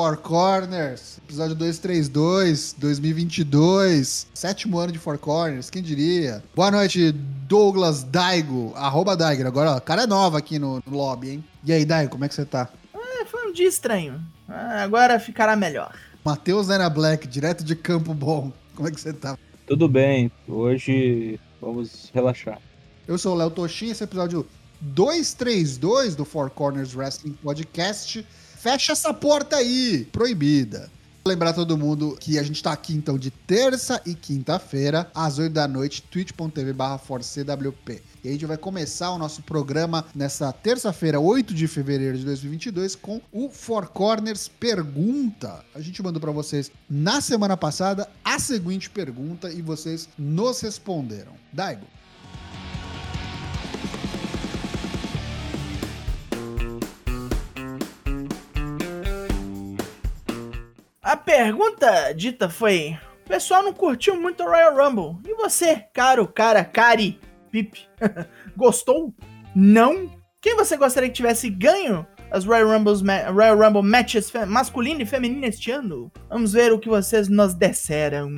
Four Corners, episódio 232, 2022, sétimo ano de Four Corners, quem diria? Boa noite, Douglas Daigo, arroba Daigo. Agora, ó, o cara é nova aqui no, no lobby, hein? E aí, Daigo, como é que você tá? É, foi um dia estranho. Ah, agora ficará melhor. Matheus Nena Black, direto de Campo Bom, como é que você tá? Tudo bem, hoje vamos relaxar. Eu sou o Léo Toshin, esse é o episódio 232 do Four Corners Wrestling Podcast. Fecha essa porta aí, proibida. Lembrar todo mundo que a gente tá aqui então de terça e quinta-feira, às 8 da noite, twitch.tv forcewp. E a gente vai começar o nosso programa nessa terça-feira, 8 de fevereiro de 2022, com o Four Corners Pergunta. A gente mandou para vocês na semana passada a seguinte pergunta e vocês nos responderam. Daigo. Pergunta dita foi: o pessoal não curtiu muito o Royal Rumble. E você, caro, cara, cari, Pip, gostou? Não? Quem você gostaria que tivesse ganho as Royal, Rumbles, Royal Rumble matches masculino e feminino este ano? Vamos ver o que vocês nos disseram.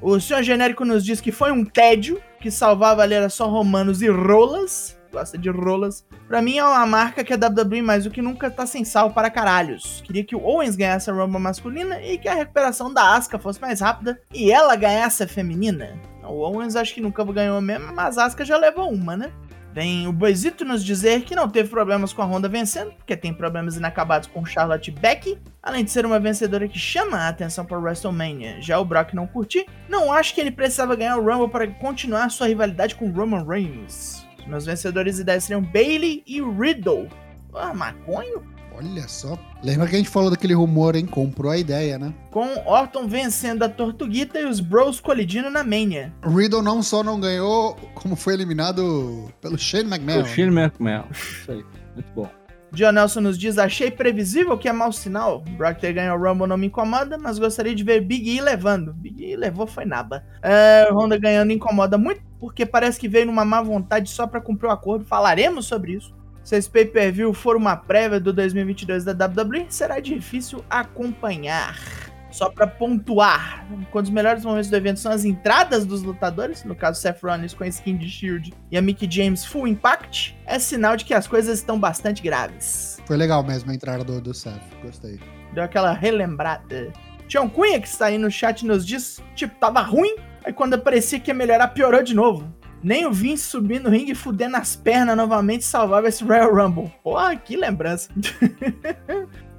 O senhor genérico nos diz que foi um tédio, que salvava ali era só romanos e rolas gosta de rolas. Pra mim é uma marca que a WWE mais do que nunca tá sem sal para caralhos. Queria que o Owens ganhasse a Rumble masculina e que a recuperação da Asuka fosse mais rápida e ela ganhasse a feminina. O Owens acho que nunca ganhou mesmo, mas a Asuka já levou uma, né? Vem o Boisito nos dizer que não teve problemas com a Honda vencendo, porque tem problemas inacabados com Charlotte Beck, além de ser uma vencedora que chama a atenção para WrestleMania. Já o Brock não curti, não acho que ele precisava ganhar o Rumble para continuar sua rivalidade com Roman Reigns. Meus vencedores ideias seriam Bailey e Riddle. Ah, maconho? Olha só. Lembra que a gente falou daquele rumor, hein? Comprou a ideia, né? Com Orton vencendo a Tortuguita e os Bros colidindo na Mania. Riddle não só não ganhou, como foi eliminado pelo Shane McMahon. Pelo Shane McMahon. Isso aí. Muito bom. John Nelson nos diz: Achei previsível que é mau sinal. Brock ter ganho o Rumble não me incomoda, mas gostaria de ver Big E levando. Big E levou foi naba. É, Honda ganhando incomoda muito, porque parece que veio numa má vontade só para cumprir o acordo. Falaremos sobre isso. Se esse pay-per-view for uma prévia do 2022 da WWE, será difícil acompanhar só para pontuar. Quando os melhores momentos do evento são as entradas dos lutadores, no caso Seth Rollins com a skin de Shield e a Mickey James Full Impact, é sinal de que as coisas estão bastante graves. Foi legal mesmo a entrada do, do Seth, gostei. Deu aquela relembrada. Tião Cunha, que está aí no chat, nos diz, tipo, tava ruim, aí quando parecia que ia melhorar, piorou de novo. Nem o Vince subir no ringue e fudendo as pernas novamente salvava esse Royal Rumble. Porra, que lembrança.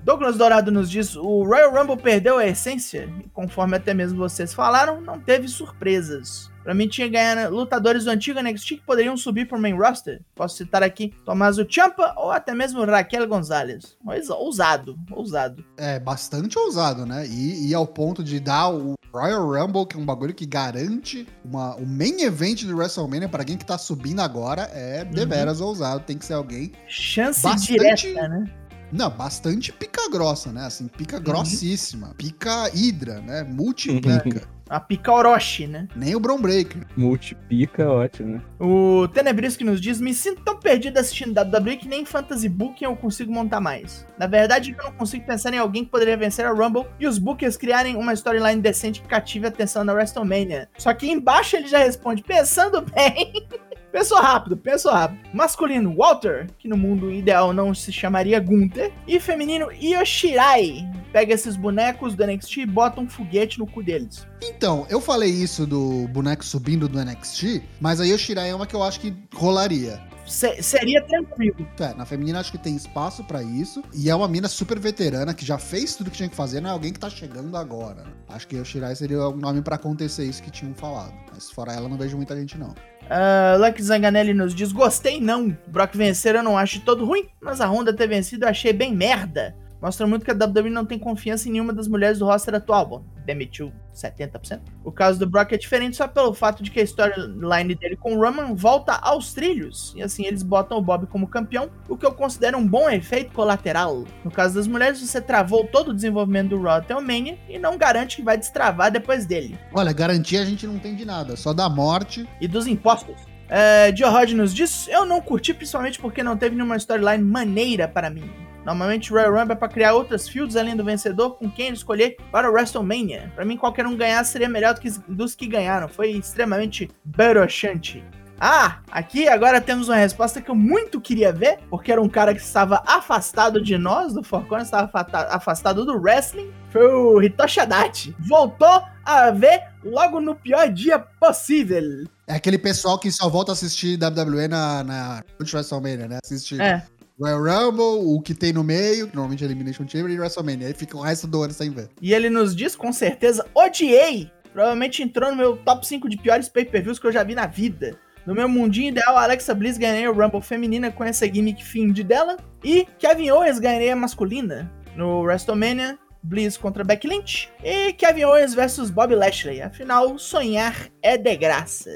Douglas Dourado nos diz: o Royal Rumble perdeu a essência, e conforme até mesmo vocês falaram, não teve surpresas. Pra mim, tinha ganhar lutadores do antigo NXT que poderiam subir pro main roster. Posso citar aqui Tommaso Ciampa ou até mesmo Raquel Gonzalez. Mas ousado, ousado. É, bastante ousado, né? E, e ao ponto de dar o Royal Rumble, que é um bagulho que garante uma, o main event do WrestleMania para alguém que tá subindo agora, é deveras uhum. ousado. Tem que ser alguém. Chance bastante... direta, né? Não, bastante pica grossa, né? Assim, pica uhum. grossíssima. Pica hidra, né? Multipica. A pica Orochi, né? Nem o Brown Breaker. Multipica, ótimo, né? O Tenebrisco nos diz: Me sinto tão perdido assistindo WWE que nem Fantasy Booking eu consigo montar mais. Na verdade, eu não consigo pensar em alguém que poderia vencer a Rumble e os Bookers criarem uma storyline decente que cative a atenção na WrestleMania. Só que embaixo ele já responde: Pensando bem. Pensou rápido, pensou rápido. Masculino, Walter, que no mundo ideal não se chamaria Gunther. E feminino, Yoshirai. Pega esses bonecos do NXT e bota um foguete no cu deles. Então, eu falei isso do boneco subindo do NXT, mas a Yoshirai é uma que eu acho que rolaria. Se, seria tranquilo. É, na feminina acho que tem espaço para isso. E é uma mina super veterana que já fez tudo que tinha que fazer, não é alguém que tá chegando agora. Acho que Yoshirai seria o nome para acontecer isso que tinham falado. Mas fora ela, não vejo muita gente, não. Uh, Lucky Zanganelli nos diz: Gostei não. Brock vencer eu não acho todo ruim, mas a Honda ter vencido eu achei bem merda. Mostra muito que a WWE não tem confiança em nenhuma das mulheres do roster atual. Bom, demitiu 70%. O caso do Brock é diferente só pelo fato de que a storyline dele com o Roman volta aos trilhos. E assim eles botam o Bob como campeão, o que eu considero um bom efeito colateral. No caso das mulheres, você travou todo o desenvolvimento do Raw até o Mania e não garante que vai destravar depois dele. Olha, garantia a gente não tem de nada, só da morte. E dos impostos. É, Joe Rod nos diz: Eu não curti, principalmente porque não teve nenhuma storyline maneira para mim. Normalmente o Royal Rumble é pra criar outras fields além do vencedor com quem ele escolher para o WrestleMania. Pra mim, qualquer um ganhar seria melhor do que dos que ganharam. Foi extremamente broxante. Ah, aqui agora temos uma resposta que eu muito queria ver, porque era um cara que estava afastado de nós, do Four Corners, estava afastado do wrestling. Foi o Hitoshi Adachi. Voltou a ver logo no pior dia possível. É aquele pessoal que só volta a assistir WWE na, na WrestleMania, né? Assiste é. Royal Rumble, o que tem no meio, que normalmente é Elimination Chamber, e WrestleMania. Aí fica o resto do ano sem ver. E ele nos diz com certeza, odiei! Provavelmente entrou no meu top 5 de piores pay-per-views que eu já vi na vida. No meu mundinho ideal, Alexa Bliss ganhei o Rumble feminina com essa gimmick find dela. E Kevin Owens ganhei a masculina no WrestleMania. Bliss contra Becky Lynch. E Kevin Owens versus Bob Lashley. Afinal, sonhar é de graça.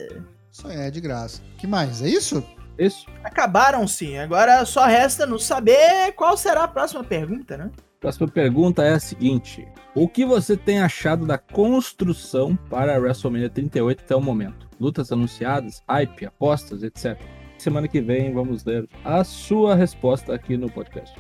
Sonhar é de graça. que mais? É isso? Isso. Acabaram sim. Agora só resta nos saber qual será a próxima pergunta, né? Próxima pergunta é a seguinte: O que você tem achado da construção para a WrestleMania 38 até o momento? lutas anunciadas, hype, apostas, etc. Semana que vem vamos ler a sua resposta aqui no podcast.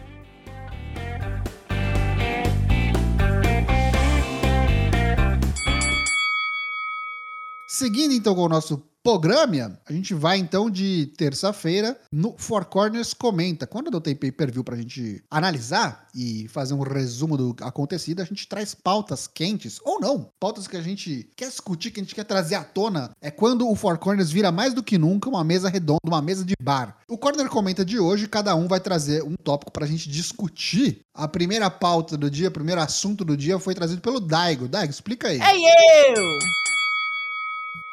Seguindo então com o nosso programa, a gente vai então de terça-feira no Four Corners Comenta. Quando eu tenho pay-per-view pra gente analisar e fazer um resumo do acontecido, a gente traz pautas quentes, ou não, pautas que a gente quer discutir, que a gente quer trazer à tona. É quando o Four Corners vira mais do que nunca uma mesa redonda, uma mesa de bar. O Corner Comenta de hoje, cada um vai trazer um tópico pra gente discutir. A primeira pauta do dia, o primeiro assunto do dia foi trazido pelo Daigo. Daigo, explica aí. É eu!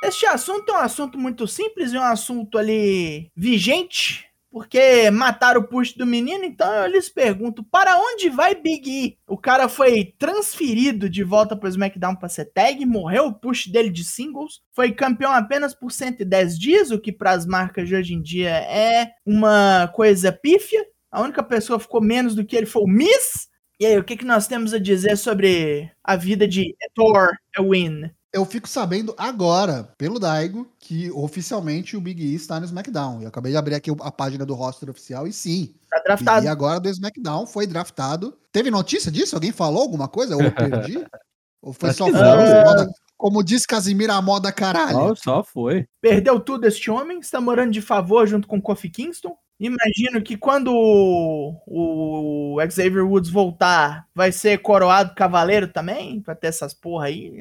Este assunto é um assunto muito simples e um assunto ali vigente, porque mataram o push do menino, então eu lhes pergunto, para onde vai Big E? O cara foi transferido de volta para o SmackDown para ser tag, morreu o push dele de singles, foi campeão apenas por 110 dias, o que para as marcas de hoje em dia é uma coisa pífia. A única pessoa que ficou menos do que ele foi o Miss. E aí, o que, que nós temos a dizer sobre a vida de Thor Win? Eu fico sabendo agora, pelo Daigo, que oficialmente o Big E está no SmackDown. Eu acabei de abrir aqui a página do roster oficial e sim. Tá draftado. E agora do SmackDown foi draftado. Teve notícia disso? Alguém falou alguma coisa? Ou eu perdi? Ou foi Acho só moda? Como diz Casimiro, a moda caralho. só foi. Perdeu tudo este homem, está morando de favor junto com Kofi Kingston. Imagino que quando o, o Xavier Woods voltar, vai ser coroado cavaleiro também, pra ter essas porra aí.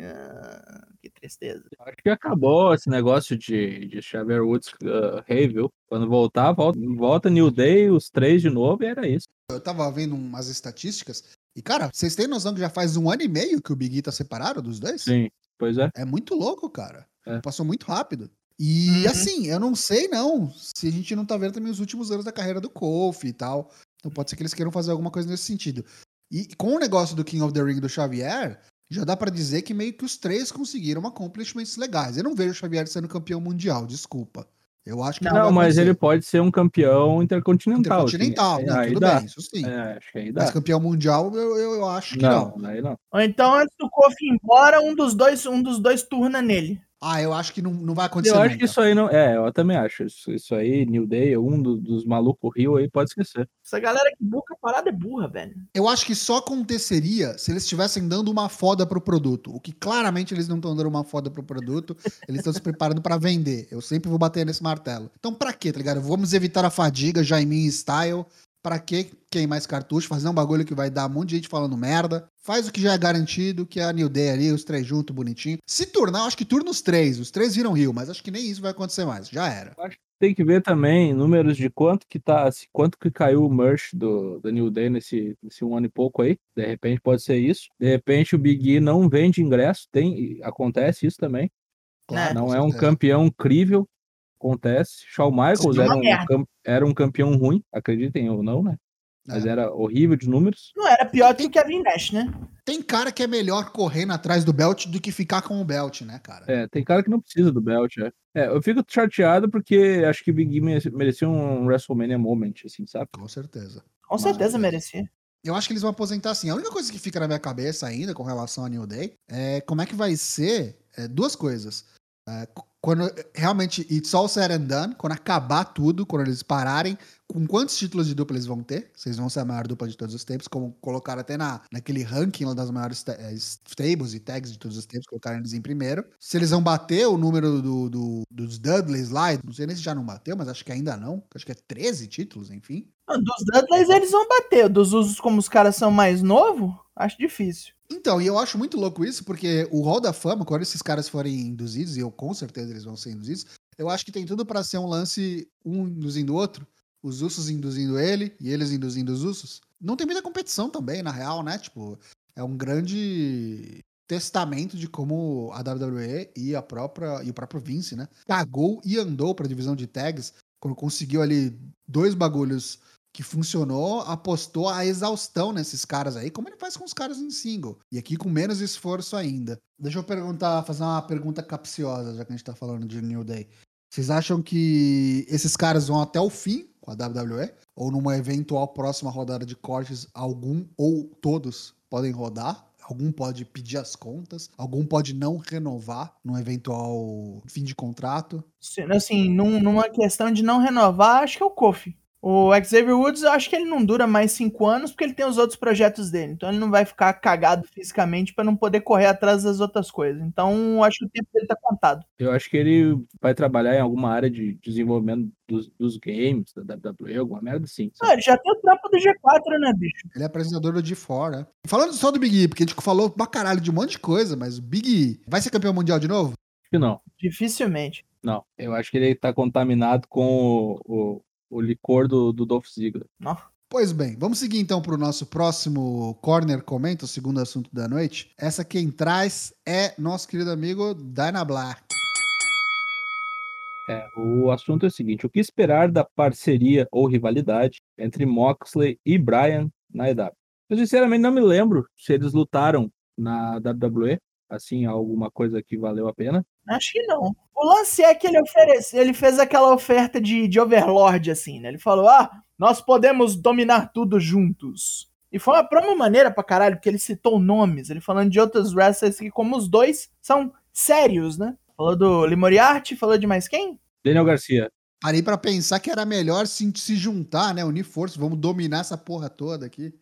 Tristeza. Acho que acabou esse negócio de, de Xavier Woods uh, rei, viu? Quando voltar, volta, volta New Day, os três de novo, e era isso. Eu tava vendo umas estatísticas, e cara, vocês têm noção que já faz um ano e meio que o Big E tá separado dos dois? Sim, pois é. É muito louco, cara. É. Passou muito rápido. E uhum. assim, eu não sei não se a gente não tá vendo também os últimos anos da carreira do Kofi e tal. Então pode ser que eles queiram fazer alguma coisa nesse sentido. E com o negócio do King of the Ring do Xavier, já dá para dizer que meio que os três conseguiram accomplishments legais. Eu não vejo o Xavier sendo campeão mundial, desculpa. Eu acho que não. Não, mas ele pode ser um campeão intercontinental. Intercontinental, assim. né? tudo dá. bem, isso sim. É, acho que aí dá. Mas campeão mundial, eu, eu, eu acho que não. Não, aí não. Ou então, antes do Kofi ir embora, um dos dois, um dos dois turna nele. Ah, eu acho que não, não vai acontecer. Eu acho que isso aí não. É, eu também acho. Isso, isso aí, New Day, um do, dos malucos Rio aí, pode esquecer. Essa galera que buca a parada é burra, velho. Eu acho que só aconteceria se eles estivessem dando uma foda pro produto. O que claramente eles não estão dando uma foda pro produto. eles estão se preparando para vender. Eu sempre vou bater nesse martelo. Então, pra quê, tá ligado? Vamos evitar a fadiga, Jaimin style. Pra que queimar esse cartucho? Fazer um bagulho que vai dar um monte de gente falando merda. Faz o que já é garantido, que é a New Day ali, os três juntos, bonitinho. Se turnar, acho que turna os três. Os três viram Rio, mas acho que nem isso vai acontecer mais. Já era. Acho que tem que ver também números de quanto que tá, quanto que caiu o merch do, do New Day nesse, nesse um ano e pouco aí. De repente pode ser isso. De repente o Big E não vende ingresso. Tem, acontece isso também. Claro, não é um campeão incrível, acontece. Shawn Michaels era um, era um campeão ruim, acreditem ou não, né? Mas é. era horrível de números. Não era pior que o Kevin Nash, né? Tem cara que é melhor correndo atrás do belt do que ficar com o belt, né, cara? É, tem cara que não precisa do belt, é. é eu fico chateado porque acho que Big E merecia um WrestleMania moment, assim, sabe? Com certeza. Com certeza merecia. Eu acho que eles vão aposentar assim. A única coisa que fica na minha cabeça ainda com relação a New Day é como é que vai ser é, duas coisas É, quando realmente it's all said and done, quando acabar tudo, quando eles pararem, com quantos títulos de dupla eles vão ter? Vocês vão ser a maior dupla de todos os tempos, como colocaram até na, naquele ranking das maiores eh, stables e tags de todos os tempos, colocaram eles em primeiro. Se eles vão bater o número do, do, dos Dudleys lá, não sei nem se já não bateu, mas acho que ainda não. Acho que é 13 títulos, enfim. Dos Dudleys eles vão bater, dos usos como os caras são mais novos, acho difícil. Então, e eu acho muito louco isso, porque o Hall da Fama, quando esses caras forem induzidos, e eu com certeza eles vão ser induzidos, eu acho que tem tudo para ser um lance um induzindo o outro, os Usos induzindo ele e eles induzindo os Usos. Não tem muita competição também, na real, né? Tipo, é um grande testamento de como a WWE e a própria e o próprio Vince, né, cagou e andou para a divisão de tags quando conseguiu ali dois bagulhos que funcionou, apostou a exaustão nesses caras aí, como ele faz com os caras em single. E aqui com menos esforço ainda. Deixa eu perguntar, fazer uma pergunta capciosa, já que a gente tá falando de New Day. Vocês acham que esses caras vão até o fim com a WWE? Ou numa eventual próxima rodada de cortes, algum ou todos podem rodar? Algum pode pedir as contas, algum pode não renovar num eventual fim de contrato. Assim, num, numa questão de não renovar, acho que é o Kofi. O Xavier Woods, eu acho que ele não dura mais cinco anos porque ele tem os outros projetos dele. Então ele não vai ficar cagado fisicamente para não poder correr atrás das outras coisas. Então acho que o tempo dele tá contado. Eu acho que ele vai trabalhar em alguma área de desenvolvimento dos, dos games, da WWE, alguma merda assim. Ah, ele já tem o trampo do G4, né, bicho? Ele é apresentador do G4, né? Falando só do Big E, porque a gente falou pra caralho de um monte de coisa, mas o Big E vai ser campeão mundial de novo? Acho que não. Dificilmente. Não, eu acho que ele tá contaminado com o, o o licor do, do Dolph Ziggler. Não. Pois bem, vamos seguir então para o nosso próximo Corner Comenta, o segundo assunto da noite. Essa quem traz é nosso querido amigo Dyna Black. É, o assunto é o seguinte: o que esperar da parceria ou rivalidade entre Moxley e Bryan na EW? Eu sinceramente não me lembro se eles lutaram na WWE, assim, alguma coisa que valeu a pena. Acho que não. O lance é que ele ofereceu, ele fez aquela oferta de, de Overlord, assim, né? Ele falou: ah, nós podemos dominar tudo juntos. E foi uma promo maneira pra caralho, porque ele citou nomes, ele falando de outros wrestlers que, como os dois, são sérios, né? Falou do Limoriarty, falou de mais quem? Daniel Garcia. Parei para pensar que era melhor se, se juntar, né? Unir forças, vamos dominar essa porra toda aqui.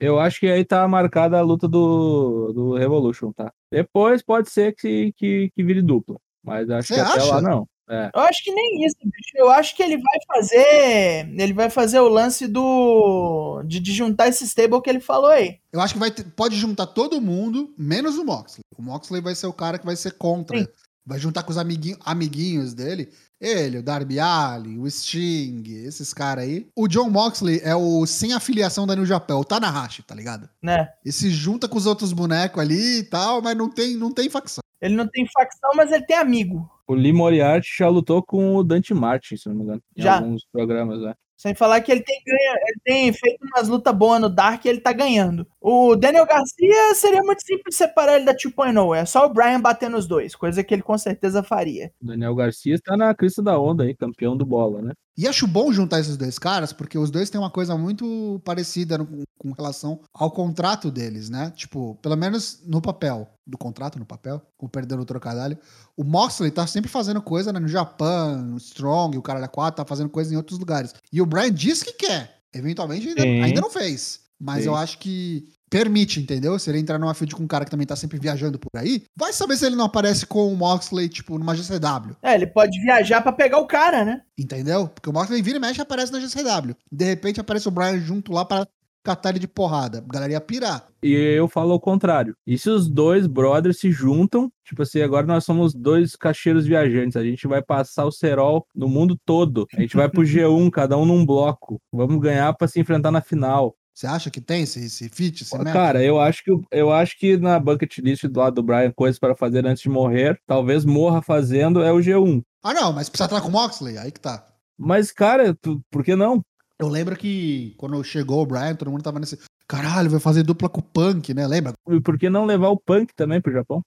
Eu acho que aí tá marcada a luta do, do Revolution, tá? Depois pode ser que, que, que vire dupla. Mas acho Você que até lá não. É. Eu acho que nem isso, bicho. Eu acho que ele vai fazer. Ele vai fazer o lance do. De, de juntar esse stable que ele falou aí. Eu acho que vai ter, pode juntar todo mundo, menos o Moxley. O Moxley vai ser o cara que vai ser contra. Sim. Vai juntar com os amiguinho, amiguinhos dele. Ele, o Darby Allin, o Sting, esses caras aí. O John Moxley é o sem afiliação da New Japan, o Tanahashi, tá ligado? Né? E se junta com os outros bonecos ali e tal, mas não tem, não tem facção. Ele não tem facção, mas ele tem amigo. O Lee Moriarty já lutou com o Dante Martin, se não me engano. Em já. alguns programas, né? Sem falar que ele tem, ele tem feito umas lutas boas no Dark e ele tá ganhando. O Daniel Garcia seria muito simples separar ele da 2.0. É só o Brian bater nos dois, coisa que ele com certeza faria. O Daniel Garcia está na crista da onda aí, campeão do bola, né? E acho bom juntar esses dois caras, porque os dois têm uma coisa muito parecida no, com relação ao contrato deles, né? Tipo, pelo menos no papel. Do contrato no papel, com perdendo o trocadilho. O Moxley tá sempre fazendo coisa né, no Japão, no Strong, o cara da 4 tá fazendo coisa em outros lugares. E o Brian diz que quer. Eventualmente ainda, ainda não fez. Mas Sim. eu acho que permite, entendeu? Se ele entrar numa field com um cara que também tá sempre viajando por aí, vai saber se ele não aparece com o Moxley, tipo, numa GCW. É, ele pode viajar para pegar o cara, né? Entendeu? Porque o Moxley vira e mexe e aparece na GCW. De repente aparece o Brian junto lá para catar ele de porrada. A galera ia pirar. E eu falo o contrário. E se os dois brothers se juntam, tipo assim, agora nós somos dois cacheiros viajantes, a gente vai passar o cerol no mundo todo. A gente vai pro G1, cada um num bloco. Vamos ganhar para se enfrentar na final. Você acha que tem esse, esse fit? Esse Cara, eu acho, que, eu acho que na bucket list do lado do Brian, coisas para fazer antes de morrer, talvez morra fazendo é o G1. Ah, não, mas precisa estar com o Moxley, aí que tá. Mas, cara, tu, por que não? Eu lembro que quando chegou o Brian, todo mundo tava nesse. Caralho, vai fazer dupla com o Punk, né? Lembra? E por que não levar o Punk também pro Japão?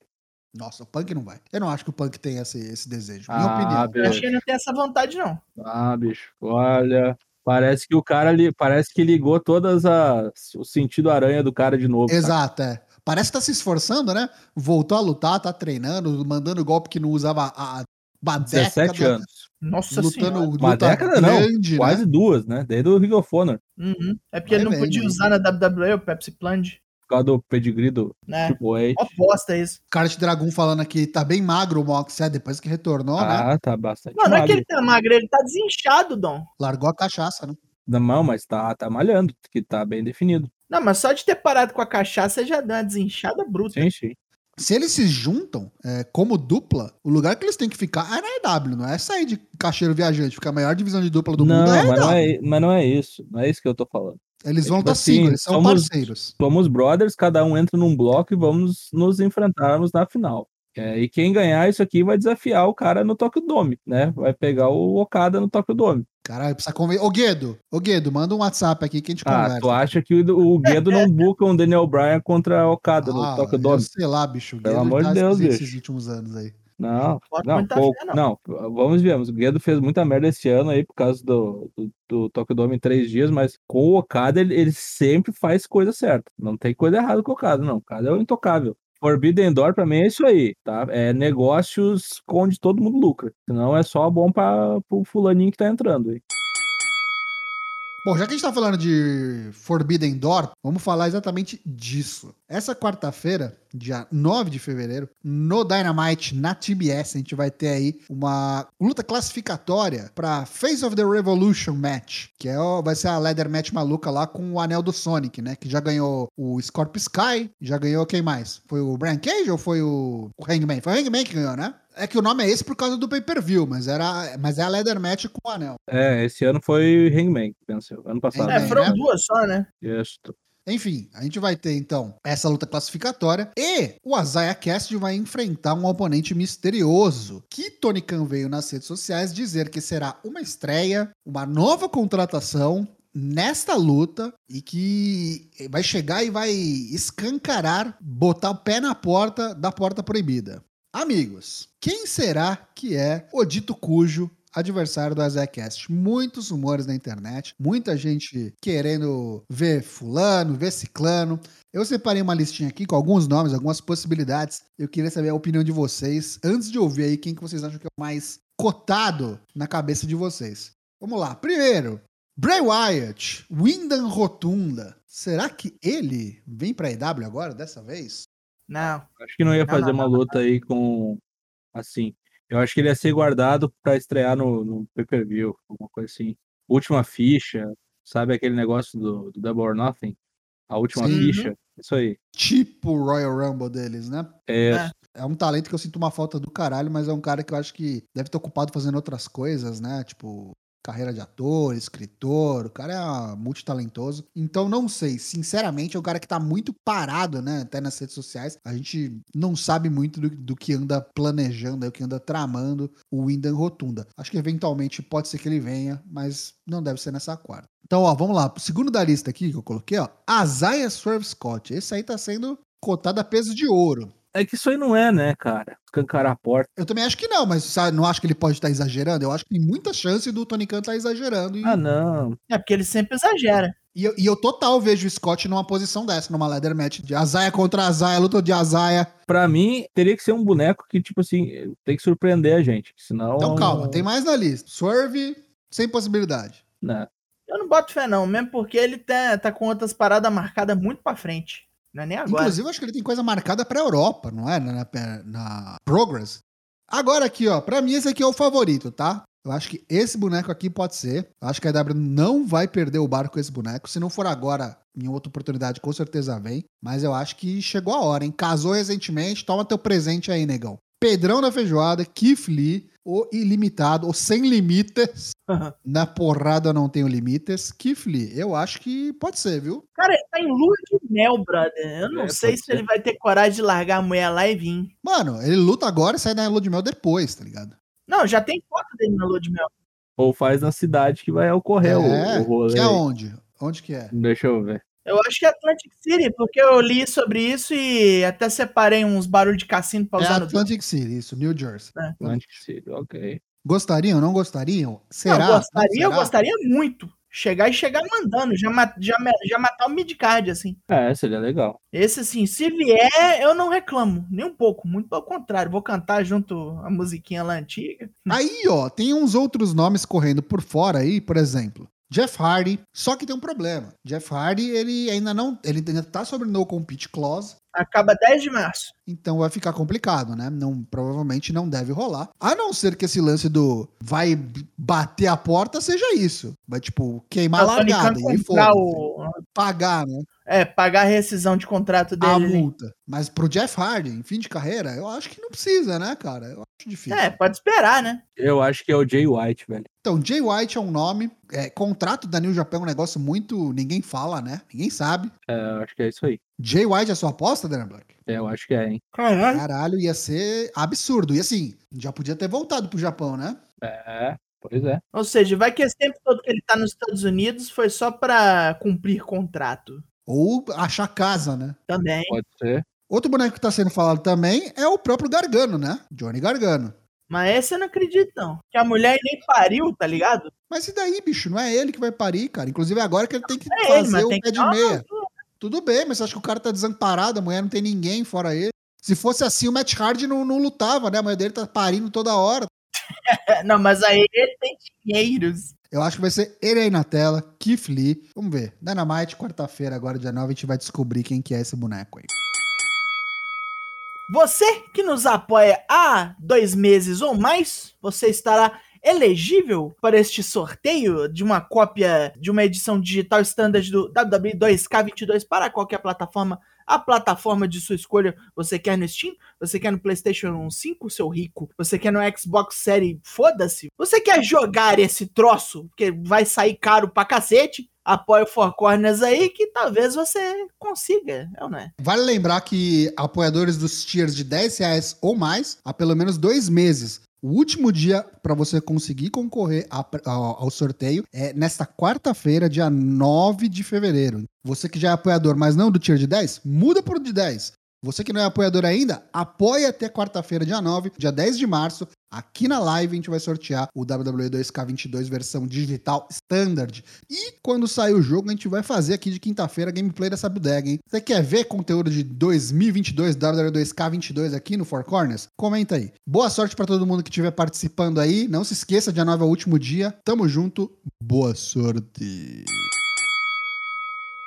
Nossa, o Punk não vai. Eu não acho que o Punk tem esse, esse desejo. Minha ah, opinião. Bicho. Eu acho que ele não tem essa vontade, não. Ah, bicho. Olha. Parece que o cara ali, parece que ligou todas as o sentido aranha do cara de novo. Exato, é. Parece que tá se esforçando, né? Voltou a lutar, tá treinando, mandando golpe que não usava a uma 17 década, anos. Nossa lutando senhora. Uma década não, grande, Quase né? duas, né? Desde o Ring of Honor. Uhum. É porque ele não podia vendo, usar na WWE o Pepsi Plunge, causa do pedigree do né? Triple H. Ó bosta isso. Kart Dragon falando aqui, tá bem magro o Mox, é, depois que retornou, né? Ah, tá bastante. Não, não é que ele tá magro, ele tá desinchado, Dom. Largou a cachaça, né? Não, mas tá, tá malhando, que tá bem definido. Não, mas só de ter parado com a cachaça já deu uma desinchada bruta. Sim, sim. Se eles se juntam é, como dupla, o lugar que eles têm que ficar é na EW, não é sair de caixeiro viajante, ficar a maior divisão de dupla do não, mundo é mas não EW. é, mas não é isso. Não é isso que eu tô falando. Eles vão tipo estar assim, cinco, eles são somos- parceiros. Somos brothers, cada um entra num bloco e vamos nos enfrentarmos na final. É, e quem ganhar isso aqui vai desafiar o cara no Tokyo Dome, né? Vai pegar o Okada no Tokyo Dome. Caralho, precisa convencer. Ô, Guedo, ô, Guedo, manda um WhatsApp aqui que a gente Ah, conversa. tu acha que o, o Guedo não buca um Daniel Bryan contra Okada no Ah, Tokyo eu Dome? sei lá, bicho. Pelo Guedo amor de Deus, esquisito bicho. esses últimos anos aí. Não, não, pouco, fé, não. Vamos ver. O Guedo fez muita merda esse ano aí por causa do, do, do Tokyo Dome em três dias, mas com o Okada ele, ele sempre faz coisa certa. Não tem coisa errada com o Okada, não. O Okada é o intocável. Forbidden Door pra mim é isso aí, tá? É negócios onde todo mundo lucra. Senão é só bom para pro fulaninho que tá entrando aí. Bom, já que a gente tá falando de Forbidden Door, vamos falar exatamente disso. Essa quarta-feira, dia 9 de fevereiro, no Dynamite, na TBS, a gente vai ter aí uma luta classificatória pra Face of the Revolution Match, que é, vai ser a Leather Match maluca lá com o anel do Sonic, né? Que já ganhou o Scorpio Sky, já ganhou quem mais? Foi o Brian Cage ou foi o, o Hangman? Foi o Hangman que ganhou, né? É que o nome é esse por causa do pay-per-view, mas, era, mas é a Leather Match com o anel. É, esse ano foi Hangman, que venceu. Ano passado. É, foram né? duas só, né? Isso. Enfim, a gente vai ter então essa luta classificatória e o Azaya Cast vai enfrentar um oponente misterioso que Tony Khan veio nas redes sociais dizer que será uma estreia, uma nova contratação nesta luta e que vai chegar e vai escancarar, botar o pé na porta da porta proibida. Amigos, quem será que é o dito cujo adversário do Azecast. Muitos rumores na internet, muita gente querendo ver fulano, ver ciclano. Eu separei uma listinha aqui com alguns nomes, algumas possibilidades. Eu queria saber a opinião de vocês, antes de ouvir aí quem que vocês acham que é o mais cotado na cabeça de vocês. Vamos lá. Primeiro, Bray Wyatt, Wyndham Rotunda. Será que ele vem pra EW agora, dessa vez? Não. Acho que não ia Não, fazer não, uma não, luta aí com. Assim. Eu acho que ele ia ser guardado pra estrear no, no pay-per-view, alguma coisa assim. Última ficha, sabe aquele negócio do, do Double or Nothing? A última Sim. ficha. Isso aí. Tipo o Royal Rumble deles, né? É, É. É um talento que eu sinto uma falta do caralho, mas é um cara que eu acho que deve estar ocupado fazendo outras coisas, né? Tipo, carreira de ator, escritor, o cara é multitalentoso. Então não sei, sinceramente, é um cara que tá muito parado, né? Até nas redes sociais. A gente não sabe muito do, do que anda planejando, do que anda tramando o Wyndham Rotunda. Acho que eventualmente pode ser que ele venha, mas não deve ser nessa quarta. Então, ó, vamos lá. O segundo da lista aqui que eu coloquei, ó. Isaiah Swerve Scott. Esse aí tá sendo cotado a peso de ouro. É que isso aí não é, né, cara? Escancarar a porta. Eu também acho que não, mas sabe, não acho que ele pode estar exagerando. Eu acho que tem muita chance do Tony Khan estar exagerando. E, Ah, não. É porque ele sempre exagera. e eu, e eu total vejo o Scott numa posição dessa, numa leather match de Azaia contra Azaia, luta de Azaia. Pra mim, teria que ser um boneco que, tipo assim, tem que surpreender a gente. Senão. Então calma, tem mais na lista. Swerve, sem possibilidade. Né? Eu não boto fé, não, mesmo porque ele tá, tá com outras paradas marcadas muito pra frente. Não é nem agora. Inclusive, acho que ele tem coisa marcada pra Europa, não é? Na, na, na Progress. Agora aqui, ó, pra mim esse aqui é o favorito, tá? Eu acho que esse boneco aqui pode ser. Eu acho que a EW não vai perder o barco com esse boneco. Se não for agora, em outra oportunidade, com certeza vem. Mas eu acho que chegou a hora, hein? Casou recentemente, toma teu presente aí, negão. Pedrão da Feijoada, Keith Lee, o ilimitado, o sem limites. Na porrada eu não tenho limites. Lee, eu acho que pode ser, viu? Cara, ele tá em lua de mel, brother. Eu não É, sei se ser. ele vai ter coragem de largar a mulher lá e vir. Mano, ele luta agora e sai da lua de mel depois, tá ligado? Não, já tem foto dele na lua de mel. Ou faz na cidade que vai ocorrer o- é, o, rolê. que é onde? Onde que é? Deixa eu ver. Eu acho que é Atlantic City, porque eu li sobre isso e até separei uns barulhos de cassino pra É usar no Atlantic City, isso, New Jersey. Atlantic City, ok. Gostariam, não gostariam? Não, Será? eu gostaria, Não eu será? gostaria muito. Chegar e chegar mandando, já, já, já matar o midcard, assim. É, seria legal. Esse, assim, se vier, eu não reclamo, nem um pouco, muito pelo contrário. Vou cantar junto a musiquinha lá antiga. Aí, ó, tem uns outros nomes correndo por fora aí, por exemplo. Jeff Hardy, só que tem um problema. Jeff Hardy, ele ainda não, ele ainda tá sobre no compete clause, Acaba 10 de março. então vai ficar complicado, né? Não, provavelmente não deve rolar. A não ser que esse lance do vai bater a porta seja isso. Vai tipo queimar a Tá, largada e foda, o. pagar, né? É, pagar a rescisão de contrato A dele. ali. multa. Mas pro Jeff Hardy, em fim de carreira, eu acho que não precisa, né, cara? Eu acho difícil. É, pode esperar, né? Eu acho que é o Jay White, velho. Então, Jay White é um nome. É, contrato da New Japan é um negócio muito. Ninguém fala, né? Ninguém sabe. É, eu acho que é isso aí. Jay White é sua aposta, Dana Black? É, eu acho que é, hein? Caralho. Caralho, ia ser absurdo. E assim, já podia ter voltado pro Japão, né? É, pois é. Ou seja, vai que esse tempo todo que ele tá nos Estados Unidos foi só pra cumprir contrato. Ou achar casa, né? Também. Pode ser. Outro boneco que tá sendo falado também é o próprio Gargano, né? Johnny Gargano. Mas esse eu não acredito, não. Que a mulher nem pariu, tá ligado? Mas e daí, bicho? Não é ele que vai parir, cara. Inclusive é agora que ele tem que É ele, fazer mas o tem pé de dar uma meia. Tudo bem, mas você acha que o cara tá desamparado, a mulher não tem ninguém fora ele? Se fosse assim, o Matt Hardy não, não lutava, né? A mulher dele tá parindo toda hora. Não, mas aí ele tem dinheiros. Eu acho que vai ser ele aí na tela, Keith Lee. Vamos ver. Dynamite, quarta-feira, agora dia 9, a gente vai descobrir quem que é esse boneco aí. Você que nos apoia há dois meses ou mais, você estará elegível para este sorteio de uma cópia de uma edição digital standard do WWE 2K22 para qualquer plataforma, a plataforma de sua escolha. Você quer no Steam? Você quer no PlayStation 5, seu rico? Você quer no Xbox Series? Foda-se. Você quer jogar esse troço, que vai sair caro pra cacete? Apoia o Four Corners aí que talvez você consiga, é ou não é? Vale lembrar que apoiadores dos tiers de 10 reais ou mais, há pelo menos dois meses. O último dia para você conseguir concorrer a- ao, ao sorteio é nesta quarta-feira, dia 9 de fevereiro. Você que já é apoiador, mas não do tier de 10, muda por de 10. Você que não é apoiador ainda, apoie até quarta-feira, dia 9, dia 10 de março. Aqui na live a gente vai sortear o WWE 2K22 versão digital standard. E quando sair o jogo, a gente vai fazer aqui de quinta-feira gameplay dessa bodega, hein? Você quer ver conteúdo de 2022 WWE 2K22 aqui no Four Corners? Comenta aí. Boa sorte pra todo mundo que estiver participando aí. Não se esqueça, dia 9 é o último dia. Tamo junto. Boa sorte.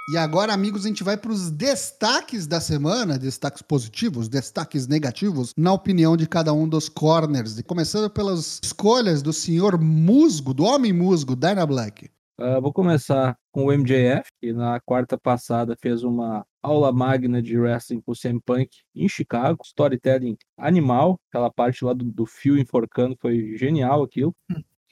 E agora, amigos, a gente vai para os destaques da semana, destaques positivos, destaques negativos, na opinião de cada um dos corners. E começando pelas escolhas do senhor Musgo, do homem Musgo, Dyna Black. Ah, vou começar com o MJF, que na quarta passada fez uma aula magna de wrestling pro CM Punk em Chicago. Storytelling animal, aquela parte lá do, do fio enforcando foi genial aquilo.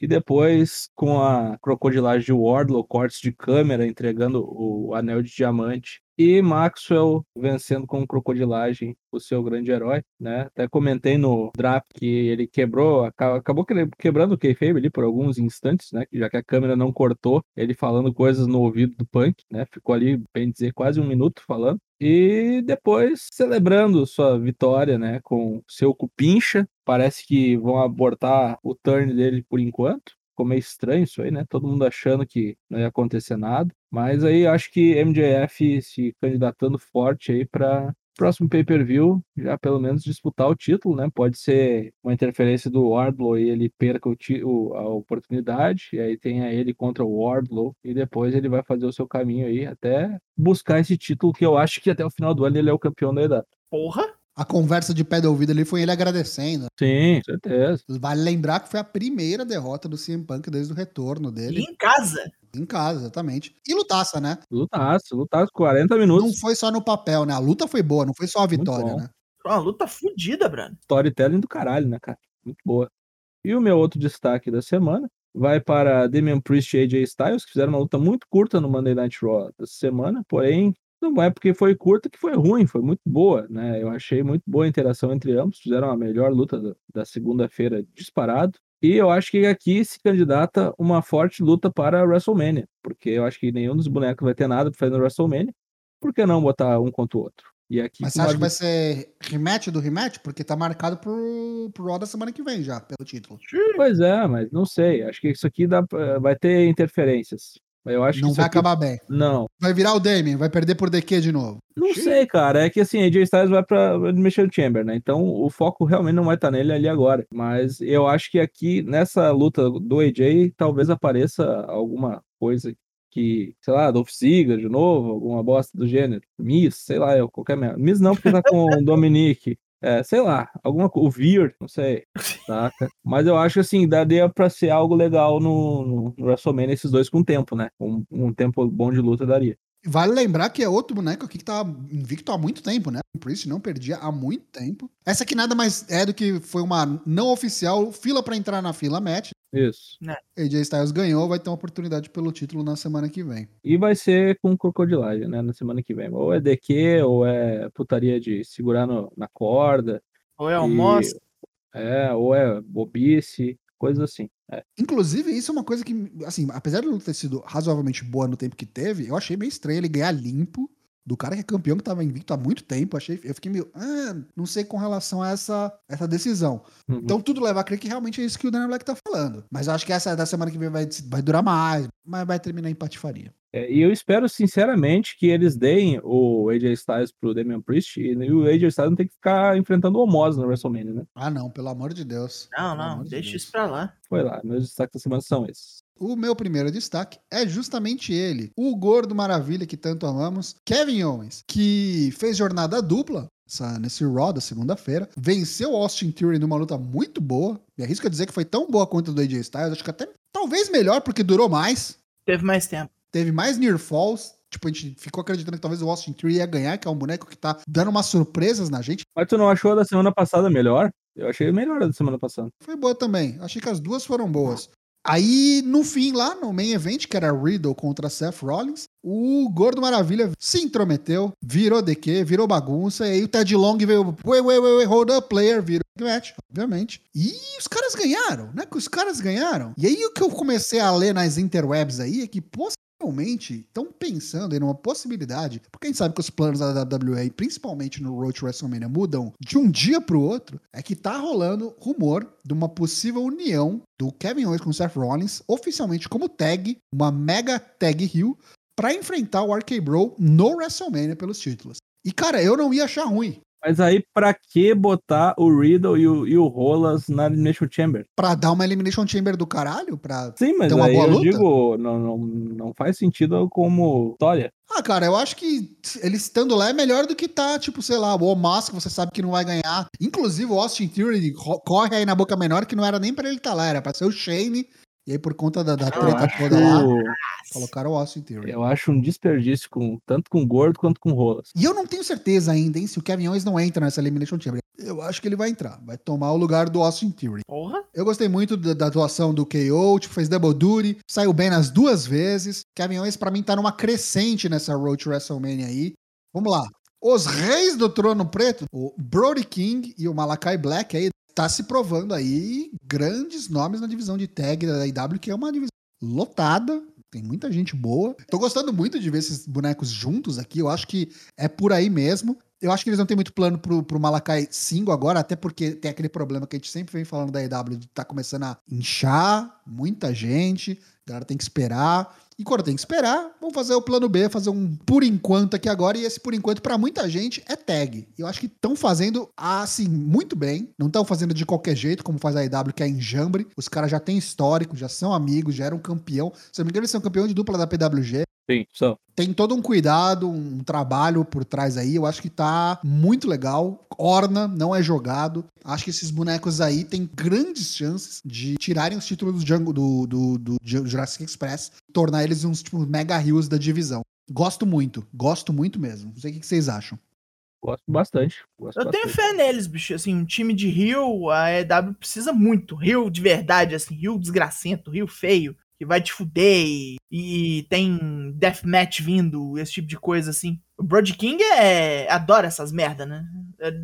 E depois, com a crocodilagem de Wardlow, cortes de câmera, entregando o anel de diamante. E Maxwell vencendo com crocodilagem o seu grande herói, né? Até comentei no draft que ele quebrou, aca- acabou que- quebrando o kayfabe ali por alguns instantes, né? Já que a câmera não cortou, ele falando coisas no ouvido do Punk, né? Ficou ali, bem dizer, quase um minuto falando. E depois celebrando sua vitória, né? Com seu cupincha. Parece que vão abortar o turn dele por enquanto. Ficou meio estranho isso aí, né? Todo mundo achando que não ia acontecer nada. Mas aí acho que MJF se candidatando forte aí para próximo pay-per-view, já pelo menos disputar o título, né? Pode ser uma interferência do Wardlow e ele perca o o- a oportunidade, e aí tenha ele contra o Wardlow, e depois ele vai fazer o seu caminho aí até buscar esse título que eu acho que até o final do ano ele é o campeão da EW. Porra! A conversa de pé do ouvido ali foi ele agradecendo. Sim, certeza. Vale lembrar que foi a primeira derrota do CM Punk desde o retorno E dele em casa. Em casa, exatamente. E lutaça, né? Lutaço, lutaço 40 minutos. Não foi só no papel, né? A luta foi boa, não foi só a vitória, né? Foi uma luta fodida, Brano. storytelling do caralho, né, cara? Muito boa. E o meu outro destaque da semana vai para Damian Priest e AJ Styles, que fizeram uma luta muito curta no Monday Night Raw dessa semana, porém não é porque foi curta que foi ruim, foi muito boa, né? Eu achei muito boa a interação entre ambos, fizeram a melhor luta da, da segunda-feira disparado. E eu acho que aqui se candidata uma forte luta para a WrestleMania, porque eu acho que nenhum dos bonecos vai ter nada para fazer na WrestleMania. Por que não botar um contra o outro? E aqui Mas você acha uma que vai ser rematch do rematch? Porque tá marcado pro, pro Raw da semana que vem já, pelo título. Pois é, mas não sei. Acho que isso aqui dá, pra- vai ter interferências. Eu acho que Não isso vai aqui- acabar bem. Não. Vai virar o Damien, vai perder por DQ de novo. Não sei, cara. É que assim, AJ Styles vai pra Elimination Chamber, né? Então o foco realmente não vai estar nele ali agora. Mas eu acho que aqui, nessa luta do AJ, talvez apareça alguma coisa que, sei lá, Dolph Ziggler de novo, alguma bosta do gênero. Miss, sei lá, eu, qualquer merda. Miss não, porque tá com o Dominique. É, sei lá, alguma coisa. O Veer, não sei. Saca? Mas eu acho assim, daria pra ser algo legal no, no, no WrestleMania, esses dois com tempo, né? Um, um tempo bom de luta daria. Vale lembrar que é outro boneco aqui que tá invicto há muito tempo, né? O Priest não perdia há muito tempo. Essa aqui nada mais é do que foi uma não oficial fila pra entrar na fila match. Isso. AJ Styles ganhou, vai ter uma oportunidade pelo título na semana que vem. E vai ser com crocodilagem, né? Na semana que vem. Ou é DQ, ou é putaria de segurar no- na corda. Ou é e- almoço? É, ou é bobice, coisas assim. É. Inclusive, isso é uma coisa que, assim, apesar de não ter sido razoavelmente boa no tempo que teve, eu achei meio estranho ele ganhar limpo do cara que é campeão que tava invicto há muito tempo. Achei, eu fiquei meio, ah, não sei com relação a essa, essa decisão. Uhum. Então tudo leva a crer que realmente é isso que o Daniel Black tá falando. Mas eu acho que essa da semana que vem vai, vai durar mais, mas vai terminar em patifaria. É, e eu espero, sinceramente, que eles deem o AJ Styles pro Damian Priest e o AJ Styles não tem que ficar enfrentando o Homose no WrestleMania, né? Ah, não, pelo amor de Deus. Não, Pelo não, de deixa Deus. isso pra lá. Foi lá, meus destaques da semana são esses. O meu primeiro destaque é justamente ele, o gordo maravilha que tanto amamos, Kevin Owens, que fez jornada dupla essa- nesse Raw da segunda-feira, venceu Austin Theory numa luta muito boa, me arrisco a dizer que foi tão boa quanto a do AJ Styles, acho que até talvez melhor porque durou mais, Teve mais tempo. teve mais near falls, tipo, a gente ficou acreditando que talvez o Austin Theory ia ganhar, que é um boneco que tá dando umas surpresas na gente, Mas tu não achou a da semana passada melhor? Eu achei melhor a da semana passada. foi boa também, achei que as duas foram boas. Aí, no fim, lá no main event, que era Riddle contra Seth Rollins, o Gordo Maravilha se intrometeu, virou DQ, virou bagunça, e aí o Ted Long veio, wait, wait, wait, wait, hold up, player, virou match, obviamente. E os caras ganharam, né? Que os caras ganharam. E aí o que eu comecei a ler nas interwebs aí é que possivelmente estão pensando em uma possibilidade, porque a gente sabe que os planos da WWE, principalmente no Road to WrestleMania, mudam de um dia pro outro, é que tá rolando rumor de uma possível união do Kevin Owens com o Seth Rollins, oficialmente como tag, uma mega tag heel, pra enfrentar o RK Bro no WrestleMania pelos títulos. E cara, eu não ia achar ruim. Mas aí, pra que botar o Riddle e o, e o Rolas na Elimination Chamber? Pra dar uma Elimination Chamber do caralho, pra Sim, mas Tem uma aí boa eu luta? digo, não, não, não faz sentido como história. Ah, cara, eu acho que ele estando lá é melhor do que tá, tipo, sei lá, o Omos, que você sabe que não vai ganhar. Inclusive, o Austin Theory corre aí na boca menor que não era nem pra ele estar tá lá, era pra ser o Shane. E aí, por conta da, da treta acho, toda lá, colocaram o Austin Theory. eu acho um desperdício com, tanto com gordo quanto com rolas. E eu não tenho certeza ainda, hein, se o Kevin Owens não entra nessa Elimination Chamber. Eu acho que ele vai entrar, vai tomar o lugar do Austin Theory. Porra. Eu gostei muito da, da atuação do KO, tipo, fez double duty, saiu bem nas duas vezes. Kevin Owens, pra mim, tá numa crescente nessa Road to WrestleMania aí. Vamos lá. Os reis do trono preto, o Brody King e o Malakai Black aí, tá se provando aí grandes nomes na divisão de tag da IW, que é uma divisão lotada. Tem muita gente boa. Tô gostando muito de ver esses bonecos juntos aqui. Eu acho que é por aí mesmo. Eu acho que eles não têm muito plano pro, pro Malakai single agora, até porque tem aquele problema que a gente sempre vem falando da EW de tá começando a inchar, muita gente, a galera tem que esperar. E quando tem que esperar, vamos fazer o plano B, fazer um por enquanto aqui agora. E esse por enquanto, pra muita gente, é tag. Eu acho que estão fazendo, assim, muito bem. Não estão fazendo de qualquer jeito, como faz a EW, que é enjambre. Os caras já têm histórico, já são amigos, já eram campeão. Se eu não me engano, eles são campeão de dupla da PWG Sim, só. tem todo um cuidado, um trabalho por trás aí. Eu acho que tá muito legal. Orna, não é jogado. Acho que esses bonecos aí têm grandes chances de tirarem os títulos do, Django, do, do, do Jurassic Express, tornar eles uns tipo mega heroes da divisão. Gosto muito, gosto muito mesmo. Não sei o que que vocês acham. Gosto bastante. Gosto Eu tenho bastante. fé neles, bicho. Assim, um time de Rio, a EW precisa muito. Rio de verdade, assim, Rio desgracento, Rio feio, que vai te fuder e, e tem deathmatch vindo, esse tipo de coisa, assim. O Brody King é, adora essas merda, né?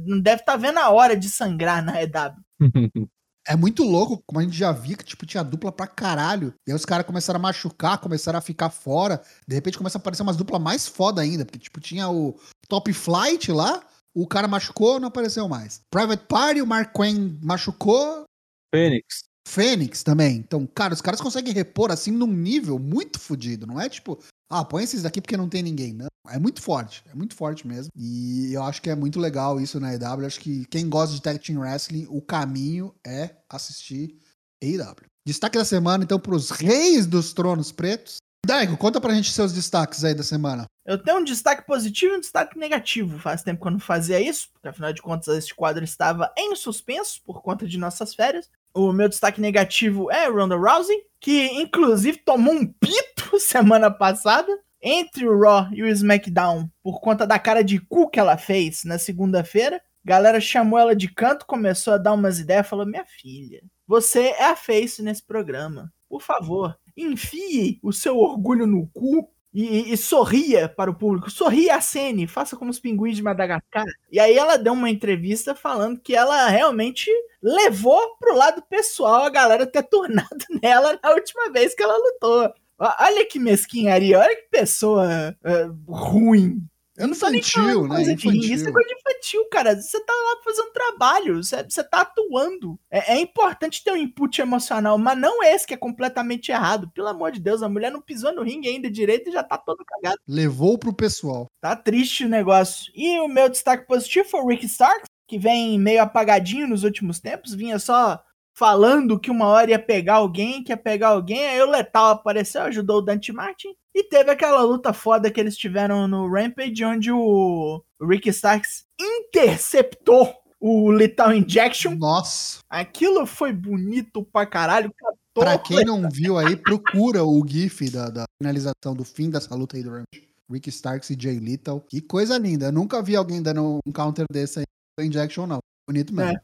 Não deve estar vendo a hora de sangrar na EW. É muito louco, como a gente já via, que tipo, tinha dupla pra caralho. E aí os caras começaram a machucar, começaram a ficar fora. De repente começa a aparecer umas duplas mais foda ainda. Porque, tipo, tinha o Top Flight lá, o cara machucou, não apareceu mais. Private Party, o Mark Quinn machucou, Fênix. Fênix também. Então, cara, os caras conseguem repor assim num nível muito fodido. Não é tipo, ah, põe esses daqui porque não tem ninguém. Não. É muito forte. É muito forte mesmo. E eu acho que é muito legal isso na EW. Acho que quem gosta de Tag Team Wrestling, o caminho é assistir EW. Destaque da semana, então, para os reis dos tronos pretos. Daigo, conta pra gente seus destaques aí da semana. Eu tenho um destaque positivo e um destaque negativo. Faz tempo que eu não fazia isso, porque afinal de contas este quadro estava em suspenso por conta de nossas férias. O meu destaque negativo é Ronda Rousey, que inclusive tomou um pito semana passada entre o Raw e o SmackDown por conta da cara de cu que ela fez na segunda-feira. Galera chamou ela de canto, começou a dar umas ideias, falou: "Minha filha, você é a face nesse programa. Por favor, enfie o seu orgulho no cu e, e, sorria para o público. Sorria a cena, faça como os pinguins de Madagascar. E aí ela deu uma entrevista falando que ela realmente levou pro lado pessoal a galera ter tornado nela na última vez que ela lutou. Olha que mesquinharia, olha que pessoa uh, ruim. Eu não infantil, né? Infantil. Isso é coisa de infantil, cara. Você tá lá fazendo trabalho, você, você tá atuando. É, é, importante ter um input emocional, mas não esse que é completamente errado. Pelo amor de Deus, a mulher não pisou no ringue ainda direito e já tá todo cagado. Levou pro pessoal. Tá triste o negócio. E o meu destaque positivo foi o Rick Starks, que vem meio apagadinho nos últimos tempos, vinha só falando que uma hora ia pegar alguém, que ia pegar alguém, aí o Letal apareceu, ajudou o Dante Martin, e teve aquela luta foda que eles tiveram no Rampage, onde o Rick Starks interceptou o Lethal Injection. Nossa! Aquilo foi bonito pra caralho. Pra quem não viu aí, procura o GIF da, da finalização do fim dessa luta aí do Rampage. Rick Starks e Jay Little. Que coisa linda. Eu nunca vi alguém dando um counter desse aí Injection, não. Bonito mesmo. É.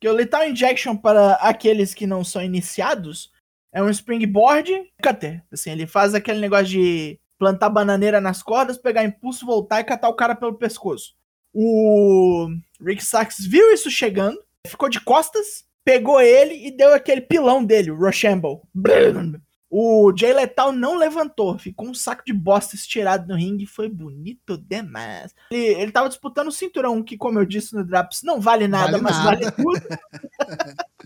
Que o Lethal Injection, para aqueles que não são iniciados, é um springboard cutter. Assim, ele faz aquele negócio de plantar bananeira nas cordas, pegar impulso, voltar e catar o cara pelo pescoço. O Rick Sachs viu isso chegando, ficou de costas, pegou ele e deu aquele pilão dele, o Rochambeau. O Jay Lethal não levantou, ficou um saco de bosta estirado no ringue, foi bonito demais. Ele, ele tava disputando o cinturão, que, como eu disse no Draps, não vale nada, vale mas nada. vale tudo.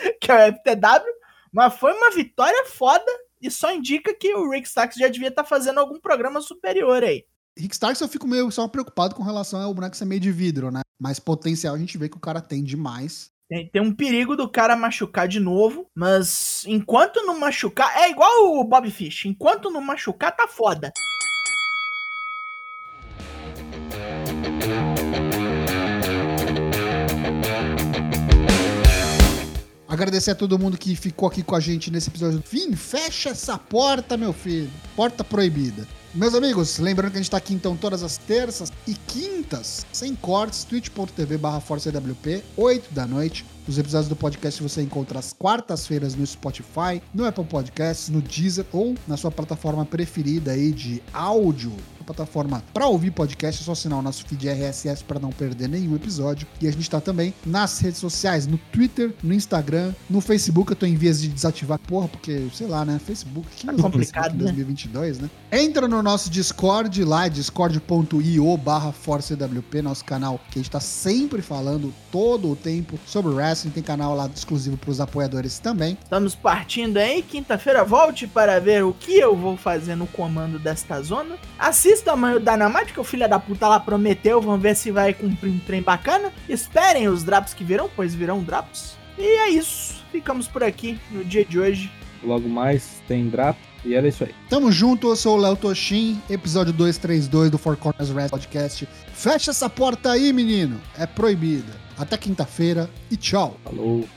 que é o FTW. Mas foi uma vitória foda e só indica que o Rick Starks já devia estar tá fazendo algum programa superior aí. Rick Starks eu fico meio só preocupado com relação ao boneco ser meio de vidro, né? Mas potencial a gente vê que o cara tem demais. Tem, tem um perigo do cara machucar de novo, mas enquanto não machucar, é igual o Bob Fish, enquanto não machucar, tá foda. Agradecer a todo mundo que ficou aqui com a gente nesse episódio. Fim, fecha essa porta, meu filho. Porta proibida. Meus amigos, lembrando que a gente tá aqui então todas as terças e quintas, sem cortes, twitch.tv barra ForceWP, 8 da noite. Os episódios do podcast você encontra às quartas-feiras no Spotify, no Apple Podcasts, no Deezer ou na sua plataforma preferida aí de áudio plataforma para ouvir podcast, é só assinar o nosso feed RSS para não perder nenhum episódio. E a gente está também nas redes sociais, no Twitter, no Instagram, no Facebook. Eu tô em vias de desativar, porra, porque, sei lá, né? Facebook, que tá complicado, né? 2022, né? Entra no nosso Discord lá, discord.io barra ForceWP, nosso canal, que a gente tá sempre falando todo o tempo sobre Tem canal lá exclusivo para os apoiadores também. Estamos partindo aí. Quinta-feira volte para ver o que eu vou fazer no comando desta zona. Assista tamanho da Dynamite, que o filho da puta lá prometeu. Vamos ver se vai cumprir um trem bacana. Esperem os drops que virão, pois virão drops. E é isso. Ficamos por aqui no dia de hoje. Logo mais tem drop. E era isso aí. Tamo junto, eu sou o Léo Toshin, episódio 232 do Four Corners Wrestling Podcast. Fecha essa porta aí, menino. É proibida. Até quinta-feira e tchau. Falou.